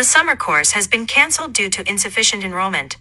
The summer course has been canceled due to insufficient enrollment.